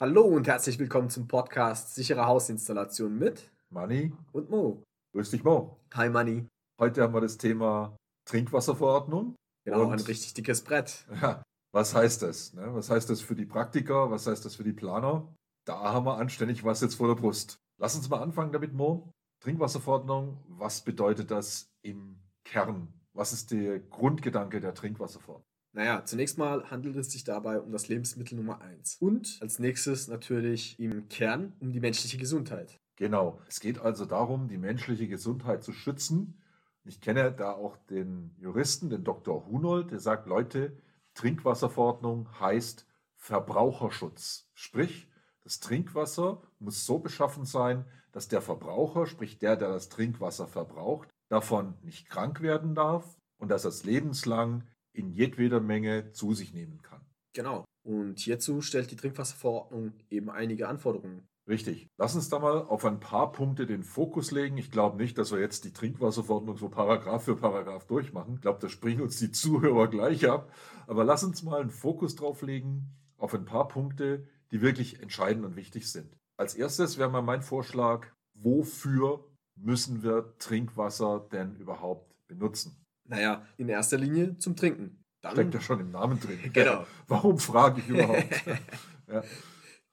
Hallo und herzlich willkommen zum Podcast Sichere Hausinstallation mit Manni und Mo. Grüß dich, Mo. Hi Manni. Heute haben wir das Thema Trinkwasserverordnung. Genau, Und- ein richtig dickes Brett. Ja, was heißt das? Ne? Was heißt das für die Praktiker? Was heißt das für die Planer? Da haben wir anständig was jetzt vor der Brust. Lass uns mal anfangen damit, Mo. Trinkwasserverordnung, was bedeutet das im Kern? Was ist der Grundgedanke der Trinkwasserverordnung? Naja, zunächst mal handelt es sich dabei um das Lebensmittel Nummer 1. Und als nächstes natürlich im Kern um die menschliche Gesundheit. Genau. Es geht also darum, die menschliche Gesundheit zu schützen. Ich kenne da auch den Juristen, den Dr. Hunold, der sagt, Leute, Trinkwasserverordnung heißt Verbraucherschutz. Sprich, das Trinkwasser muss so beschaffen sein, dass der Verbraucher, sprich der, der das Trinkwasser verbraucht, davon nicht krank werden darf und dass er es lebenslang in jedweder Menge zu sich nehmen kann. Genau. Und hierzu stellt die Trinkwasserverordnung eben einige Anforderungen. Richtig. Lass uns da mal auf ein paar Punkte den Fokus legen. Ich glaube nicht, dass wir jetzt die Trinkwasserverordnung so Paragraph für Paragraph durchmachen. Ich glaube, da springen uns die Zuhörer gleich ab. Aber lass uns mal einen Fokus drauf legen auf ein paar Punkte, die wirklich entscheidend und wichtig sind. Als erstes wäre mal mein Vorschlag, wofür müssen wir Trinkwasser denn überhaupt benutzen? Naja, in erster Linie zum Trinken. Dann, Steckt ja schon im Namen drin. Genau. Warum frage ich überhaupt? ja.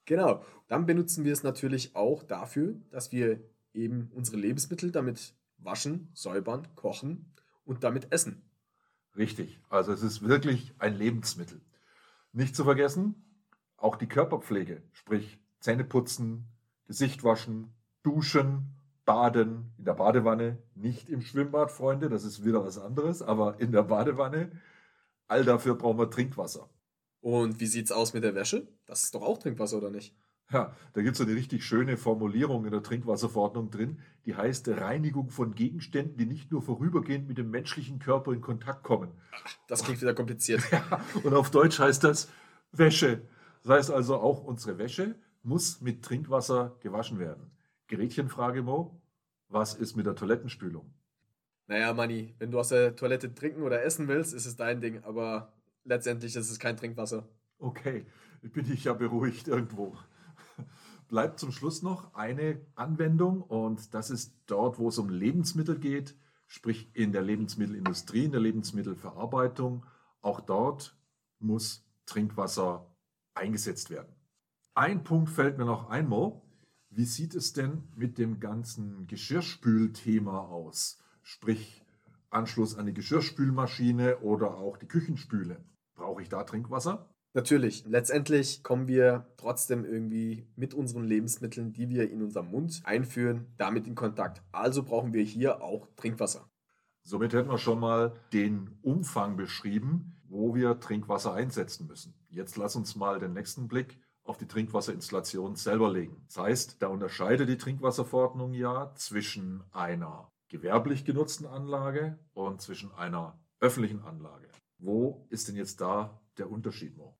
Genau. Dann benutzen wir es natürlich auch dafür, dass wir eben unsere Lebensmittel damit waschen, säubern, kochen und damit essen. Richtig. Also es ist wirklich ein Lebensmittel. Nicht zu vergessen, auch die Körperpflege, sprich Zähne putzen, Gesicht waschen, duschen, baden in der Badewanne, nicht im Schwimmbad, Freunde, das ist wieder was anderes, aber in der Badewanne. All dafür brauchen wir Trinkwasser. Und wie sieht's aus mit der Wäsche? Das ist doch auch Trinkwasser, oder nicht? Ja, da gibt es so eine richtig schöne Formulierung in der Trinkwasserverordnung drin, die heißt Reinigung von Gegenständen, die nicht nur vorübergehend mit dem menschlichen Körper in Kontakt kommen. Das klingt wieder kompliziert. Und auf Deutsch heißt das Wäsche. Das heißt also, auch unsere Wäsche muss mit Trinkwasser gewaschen werden. Gerätchenfrage, Mo. Was ist mit der Toilettenspülung? Naja, Manni, wenn du aus der Toilette trinken oder essen willst, ist es dein Ding, aber letztendlich ist es kein Trinkwasser. Okay, bin ich ja beruhigt irgendwo. Bleibt zum Schluss noch eine Anwendung und das ist dort, wo es um Lebensmittel geht, sprich in der Lebensmittelindustrie, in der Lebensmittelverarbeitung. Auch dort muss Trinkwasser eingesetzt werden. Ein Punkt fällt mir noch ein, Mo. Wie sieht es denn mit dem ganzen Geschirrspülthema aus? Sprich Anschluss an die Geschirrspülmaschine oder auch die Küchenspüle. Brauche ich da Trinkwasser? Natürlich, letztendlich kommen wir trotzdem irgendwie mit unseren Lebensmitteln, die wir in unserem Mund einführen, damit in Kontakt. Also brauchen wir hier auch Trinkwasser. Somit hätten wir schon mal den Umfang beschrieben, wo wir Trinkwasser einsetzen müssen. Jetzt lass uns mal den nächsten Blick auf die Trinkwasserinstallation selber legen. Das heißt, da unterscheidet die Trinkwasserverordnung ja zwischen einer gewerblich genutzten Anlage und zwischen einer öffentlichen Anlage. Wo ist denn jetzt da der Unterschied, Mo?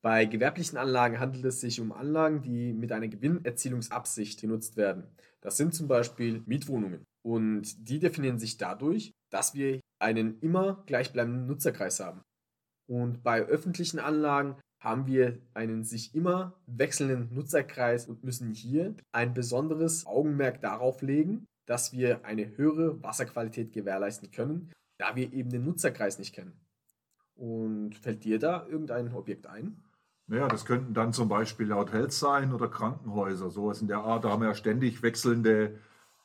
Bei gewerblichen Anlagen handelt es sich um Anlagen, die mit einer Gewinnerzielungsabsicht genutzt werden. Das sind zum Beispiel Mietwohnungen. Und die definieren sich dadurch, dass wir einen immer gleichbleibenden Nutzerkreis haben. Und bei öffentlichen Anlagen haben wir einen sich immer wechselnden Nutzerkreis und müssen hier ein besonderes Augenmerk darauf legen, dass wir eine höhere Wasserqualität gewährleisten können, da wir eben den Nutzerkreis nicht kennen. Und fällt dir da irgendein Objekt ein? Naja, das könnten dann zum Beispiel Hotels sein oder Krankenhäuser, sowas in der Art. Da haben wir ja ständig wechselnde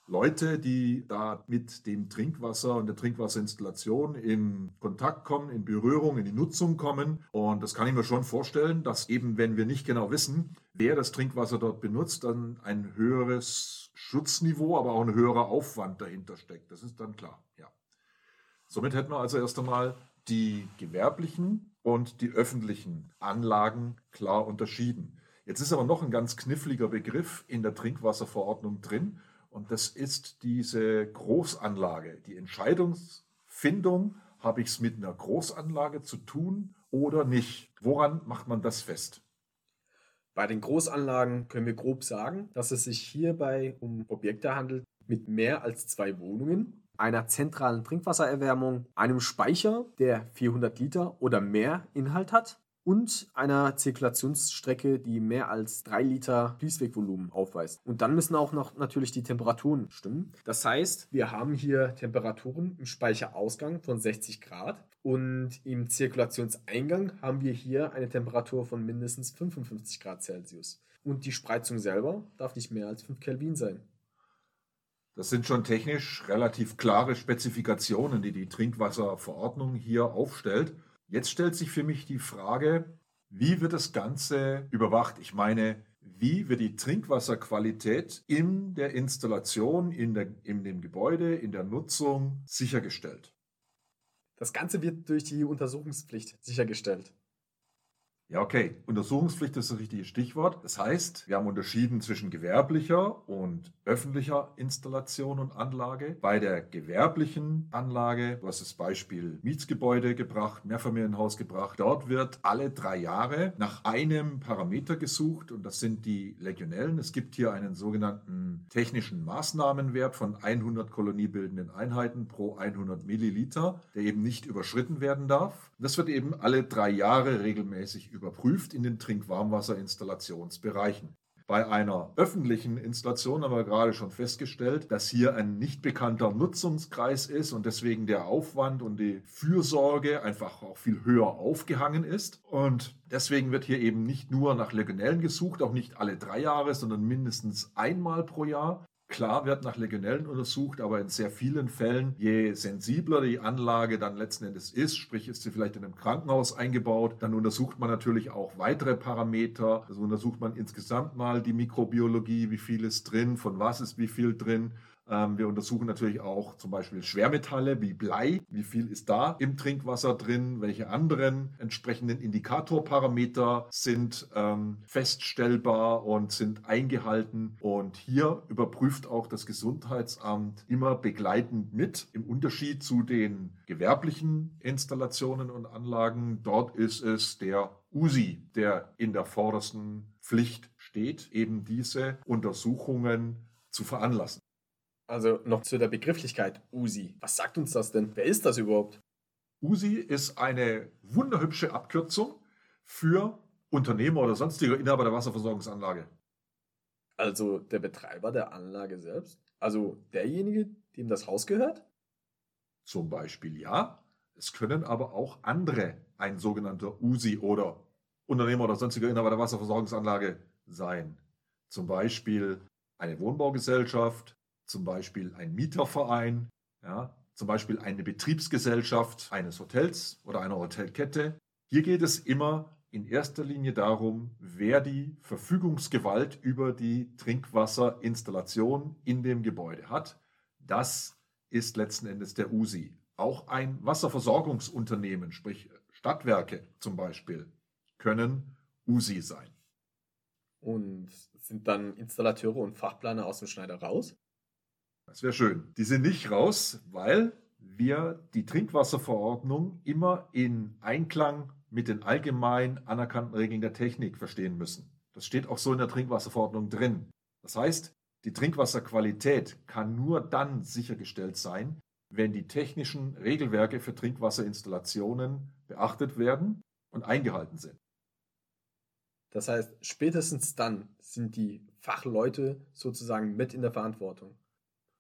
Leute, die da mit dem Trinkwasser und der Trinkwasserinstallation in Kontakt kommen, in Berührung, in die Nutzung kommen. Und das kann ich mir schon vorstellen, dass eben, wenn wir nicht genau wissen, wer das Trinkwasser dort benutzt, dann ein höheres Schutzniveau, aber auch ein höherer Aufwand dahinter steckt. Das ist dann klar, ja. Somit hätten wir also erst einmal die gewerblichen und die öffentlichen Anlagen klar unterschieden. Jetzt ist aber noch ein ganz kniffliger Begriff in der Trinkwasserverordnung drin und das ist diese Großanlage. Die Entscheidungsfindung, habe ich es mit einer Großanlage zu tun oder nicht? Woran macht man das fest? Bei den Großanlagen können wir grob sagen, dass es sich hierbei um Objekte handelt mit mehr als zwei Wohnungen, einer zentralen Trinkwassererwärmung, einem Speicher, der 400 Liter oder mehr Inhalt hat und einer Zirkulationsstrecke, die mehr als 3 Liter Fließwegvolumen aufweist. Und dann müssen auch noch natürlich die Temperaturen stimmen. Das heißt, wir haben hier Temperaturen im Speicherausgang von 60 Grad und im Zirkulationseingang haben wir hier eine Temperatur von mindestens 55 Grad Celsius. Und die Spreizung selber darf nicht mehr als 5 Kelvin sein. Das sind schon technisch relativ klare Spezifikationen, die die Trinkwasserverordnung hier aufstellt. Jetzt stellt sich für mich die Frage, wie wird das Ganze überwacht? Ich meine, wie wird die Trinkwasserqualität in der Installation, in, der, in dem Gebäude, in der Nutzung sichergestellt? Das Ganze wird durch die Untersuchungspflicht sichergestellt. Ja, okay. Untersuchungspflicht ist das richtige Stichwort. Das heißt, wir haben unterschieden zwischen gewerblicher und öffentlicher Installation und Anlage. Bei der gewerblichen Anlage, du hast das Beispiel Mietsgebäude gebracht, Mehrfamilienhaus gebracht, dort wird alle drei Jahre nach einem Parameter gesucht und das sind die Legionellen. Es gibt hier einen sogenannten technischen Maßnahmenwert von 100 koloniebildenden Einheiten pro 100 Milliliter, der eben nicht überschritten werden darf. Das wird eben alle drei Jahre regelmäßig überprüft in den Trinkwarmwasserinstallationsbereichen. Bei einer öffentlichen Installation haben wir gerade schon festgestellt, dass hier ein nicht bekannter Nutzungskreis ist und deswegen der Aufwand und die Fürsorge einfach auch viel höher aufgehangen ist. Und deswegen wird hier eben nicht nur nach Legionellen gesucht, auch nicht alle drei Jahre, sondern mindestens einmal pro Jahr. Klar wird nach Legionellen untersucht, aber in sehr vielen Fällen, je sensibler die Anlage dann letzten Endes ist, sprich ist sie vielleicht in einem Krankenhaus eingebaut, dann untersucht man natürlich auch weitere Parameter. Also untersucht man insgesamt mal die Mikrobiologie, wie viel ist drin, von was ist wie viel drin. Ähm, wir untersuchen natürlich auch zum Beispiel Schwermetalle wie Blei. Wie viel ist da im Trinkwasser drin? Welche anderen entsprechenden Indikatorparameter sind ähm, feststellbar und sind eingehalten? Und hier überprüft auch das Gesundheitsamt immer begleitend mit. Im Unterschied zu den gewerblichen Installationen und Anlagen, dort ist es der USI, der in der vordersten Pflicht steht, eben diese Untersuchungen zu veranlassen. Also noch zu der Begrifflichkeit USI. Was sagt uns das denn? Wer ist das überhaupt? USI ist eine wunderhübsche Abkürzung für Unternehmer oder sonstiger Inhaber der Wasserversorgungsanlage. Also der Betreiber der Anlage selbst? Also derjenige, dem das Haus gehört? Zum Beispiel ja. Es können aber auch andere ein sogenannter USI oder Unternehmer oder sonstiger Inhaber der Wasserversorgungsanlage sein. Zum Beispiel eine Wohnbaugesellschaft, zum Beispiel ein Mieterverein, ja, zum Beispiel eine Betriebsgesellschaft eines Hotels oder einer Hotelkette. Hier geht es immer in erster Linie darum, wer die Verfügungsgewalt über die Trinkwasserinstallation in dem Gebäude hat. Das ist letzten Endes der USI. Auch ein Wasserversorgungsunternehmen, sprich Stadtwerke zum Beispiel, können USI sein. Und sind dann Installateure und Fachplaner aus dem Schneider raus? Das wäre schön. Die sind nicht raus, weil wir die Trinkwasserverordnung immer in Einklang mit den allgemein anerkannten Regeln der Technik verstehen müssen. Das steht auch so in der Trinkwasserverordnung drin. Das heißt, die Trinkwasserqualität kann nur dann sichergestellt sein, wenn die technischen Regelwerke für Trinkwasserinstallationen beachtet werden und eingehalten sind. Das heißt, spätestens dann sind die Fachleute sozusagen mit in der Verantwortung.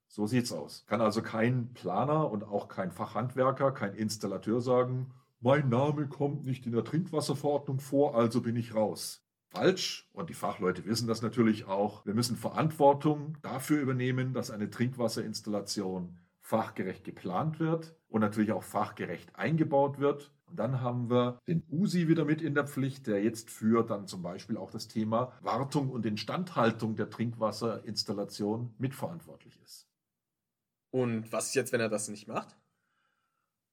So sieht's aus. Kann also kein Planer und auch kein Fachhandwerker, kein Installateur sagen, mein Name kommt nicht in der Trinkwasserverordnung vor, also bin ich raus. Falsch. Und die Fachleute wissen das natürlich auch. Wir müssen Verantwortung dafür übernehmen, dass eine Trinkwasserinstallation fachgerecht geplant wird und natürlich auch fachgerecht eingebaut wird. Und dann haben wir den USI wieder mit in der Pflicht, der jetzt für dann zum Beispiel auch das Thema Wartung und Instandhaltung der Trinkwasserinstallation mitverantwortlich ist. Und was ist jetzt, wenn er das nicht macht?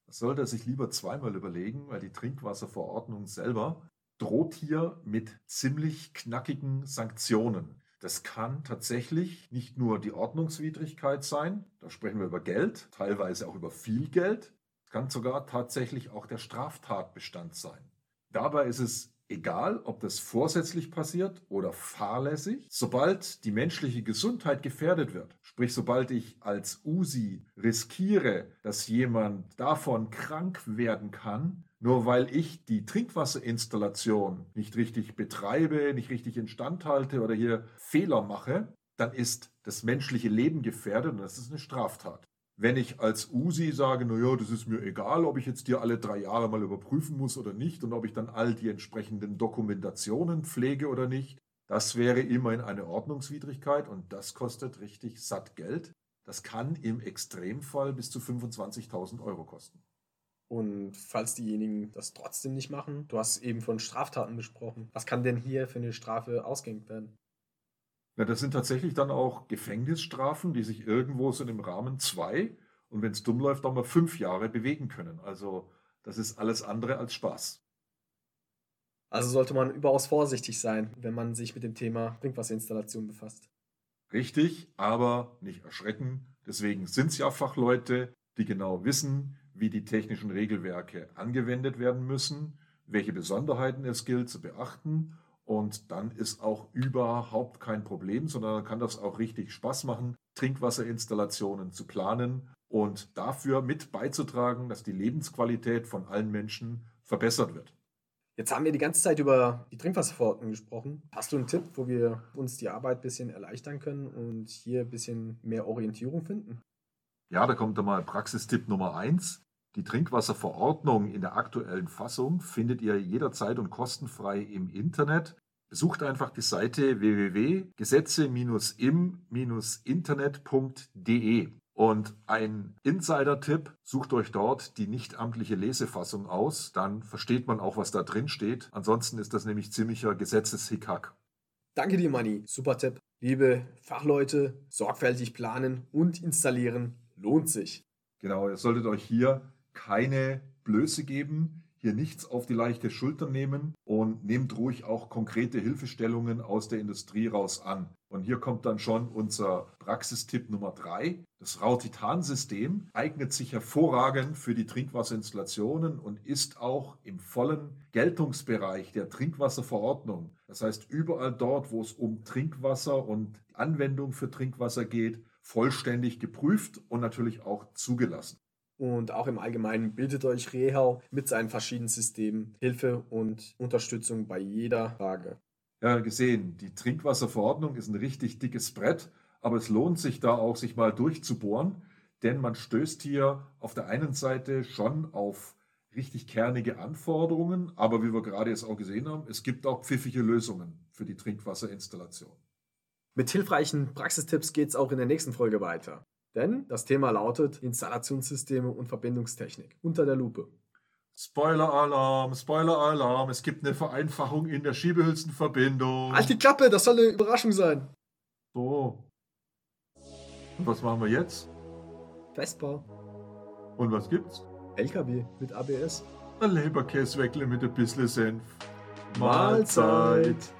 Sollte er sich lieber zweimal überlegen, weil die Trinkwasserverordnung selber droht hier mit ziemlich knackigen Sanktionen. Das kann tatsächlich nicht nur die Ordnungswidrigkeit sein, da sprechen wir über Geld, teilweise auch über viel Geld, kann sogar tatsächlich auch der Straftatbestand sein. Dabei ist es Egal, ob das vorsätzlich passiert oder fahrlässig, sobald die menschliche Gesundheit gefährdet wird, sprich sobald ich als USI riskiere, dass jemand davon krank werden kann, Nur weil ich die Trinkwasserinstallation nicht richtig betreibe, nicht richtig instand halte oder hier Fehler mache, dann ist das menschliche Leben gefährdet und das ist eine Straftat. Wenn ich als USI sage, naja, das ist mir egal, ob ich jetzt dir alle drei Jahre mal überprüfen muss oder nicht und ob ich dann all die entsprechenden Dokumentationen pflege oder nicht, das wäre immerhin eine Ordnungswidrigkeit und das kostet richtig satt Geld. Das kann im Extremfall bis zu 25.000 Euro kosten. Und falls diejenigen das trotzdem nicht machen, du hast eben von Straftaten gesprochen, was kann denn hier für eine Strafe ausgehängt werden? Ja, das sind tatsächlich dann auch Gefängnisstrafen, die sich irgendwo so im Rahmen zwei und wenn es dumm läuft, auch mal fünf Jahre bewegen können. Also das ist alles andere als Spaß. Also sollte man überaus vorsichtig sein, wenn man sich mit dem Thema Trinkwasserinstallation befasst. Richtig, aber nicht erschrecken. Deswegen sind es ja Fachleute, die genau wissen, wie die technischen Regelwerke angewendet werden müssen, welche Besonderheiten es gilt zu beachten und dann ist auch überhaupt kein Problem, sondern dann kann das auch richtig Spaß machen, Trinkwasserinstallationen zu planen und dafür mit beizutragen, dass die Lebensqualität von allen Menschen verbessert wird. Jetzt haben wir die ganze Zeit über die Trinkwasserverordnung gesprochen. Hast du einen Tipp, wo wir uns die Arbeit ein bisschen erleichtern können und hier ein bisschen mehr Orientierung finden? Ja, da kommt dann mal Praxistipp Nummer 1. Die Trinkwasserverordnung in der aktuellen Fassung findet ihr jederzeit und kostenfrei im Internet. Besucht einfach die Seite www.gesetze-im-internet.de. Und ein Insider-Tipp, sucht euch dort die nichtamtliche Lesefassung aus, dann versteht man auch, was da drin steht. Ansonsten ist das nämlich ziemlicher Gesetzeshickhack. Danke dir, Manni. Super Tipp. Liebe Fachleute, sorgfältig planen und installieren lohnt sich. Genau, ihr solltet euch hier keine Blöße geben, hier nichts auf die leichte Schulter nehmen und nehmt ruhig auch konkrete Hilfestellungen aus der Industrie raus an. Und hier kommt dann schon unser Praxistipp Nummer drei. Das Rautitan-System eignet sich hervorragend für die Trinkwasserinstallationen und ist auch im vollen Geltungsbereich der Trinkwasserverordnung. Das heißt, überall dort, wo es um Trinkwasser und Anwendung für Trinkwasser geht, vollständig geprüft und natürlich auch zugelassen. Und auch im Allgemeinen bietet euch Rehau mit seinen verschiedenen Systemen Hilfe und Unterstützung bei jeder Frage. Ja, gesehen, die Trinkwasserverordnung ist ein richtig dickes Brett, aber es lohnt sich da auch, sich mal durchzubohren, denn man stößt hier auf der einen Seite schon auf richtig kernige Anforderungen, aber wie wir gerade jetzt auch gesehen haben, es gibt auch pfiffige Lösungen für die Trinkwasserinstallation. Mit hilfreichen Praxistipps geht es auch in der nächsten Folge weiter. Denn das Thema lautet Installationssysteme und Verbindungstechnik unter der Lupe. Spoiler-Alarm, Spoiler-Alarm, es gibt eine Vereinfachung in der Schiebehülsenverbindung. Halt die Klappe, das soll eine Überraschung sein. So. Und was machen wir jetzt? Festbau. Und was gibt's? LKW mit ABS. Ein Leberkäsweckle mit ein bisschen Senf. Mahlzeit.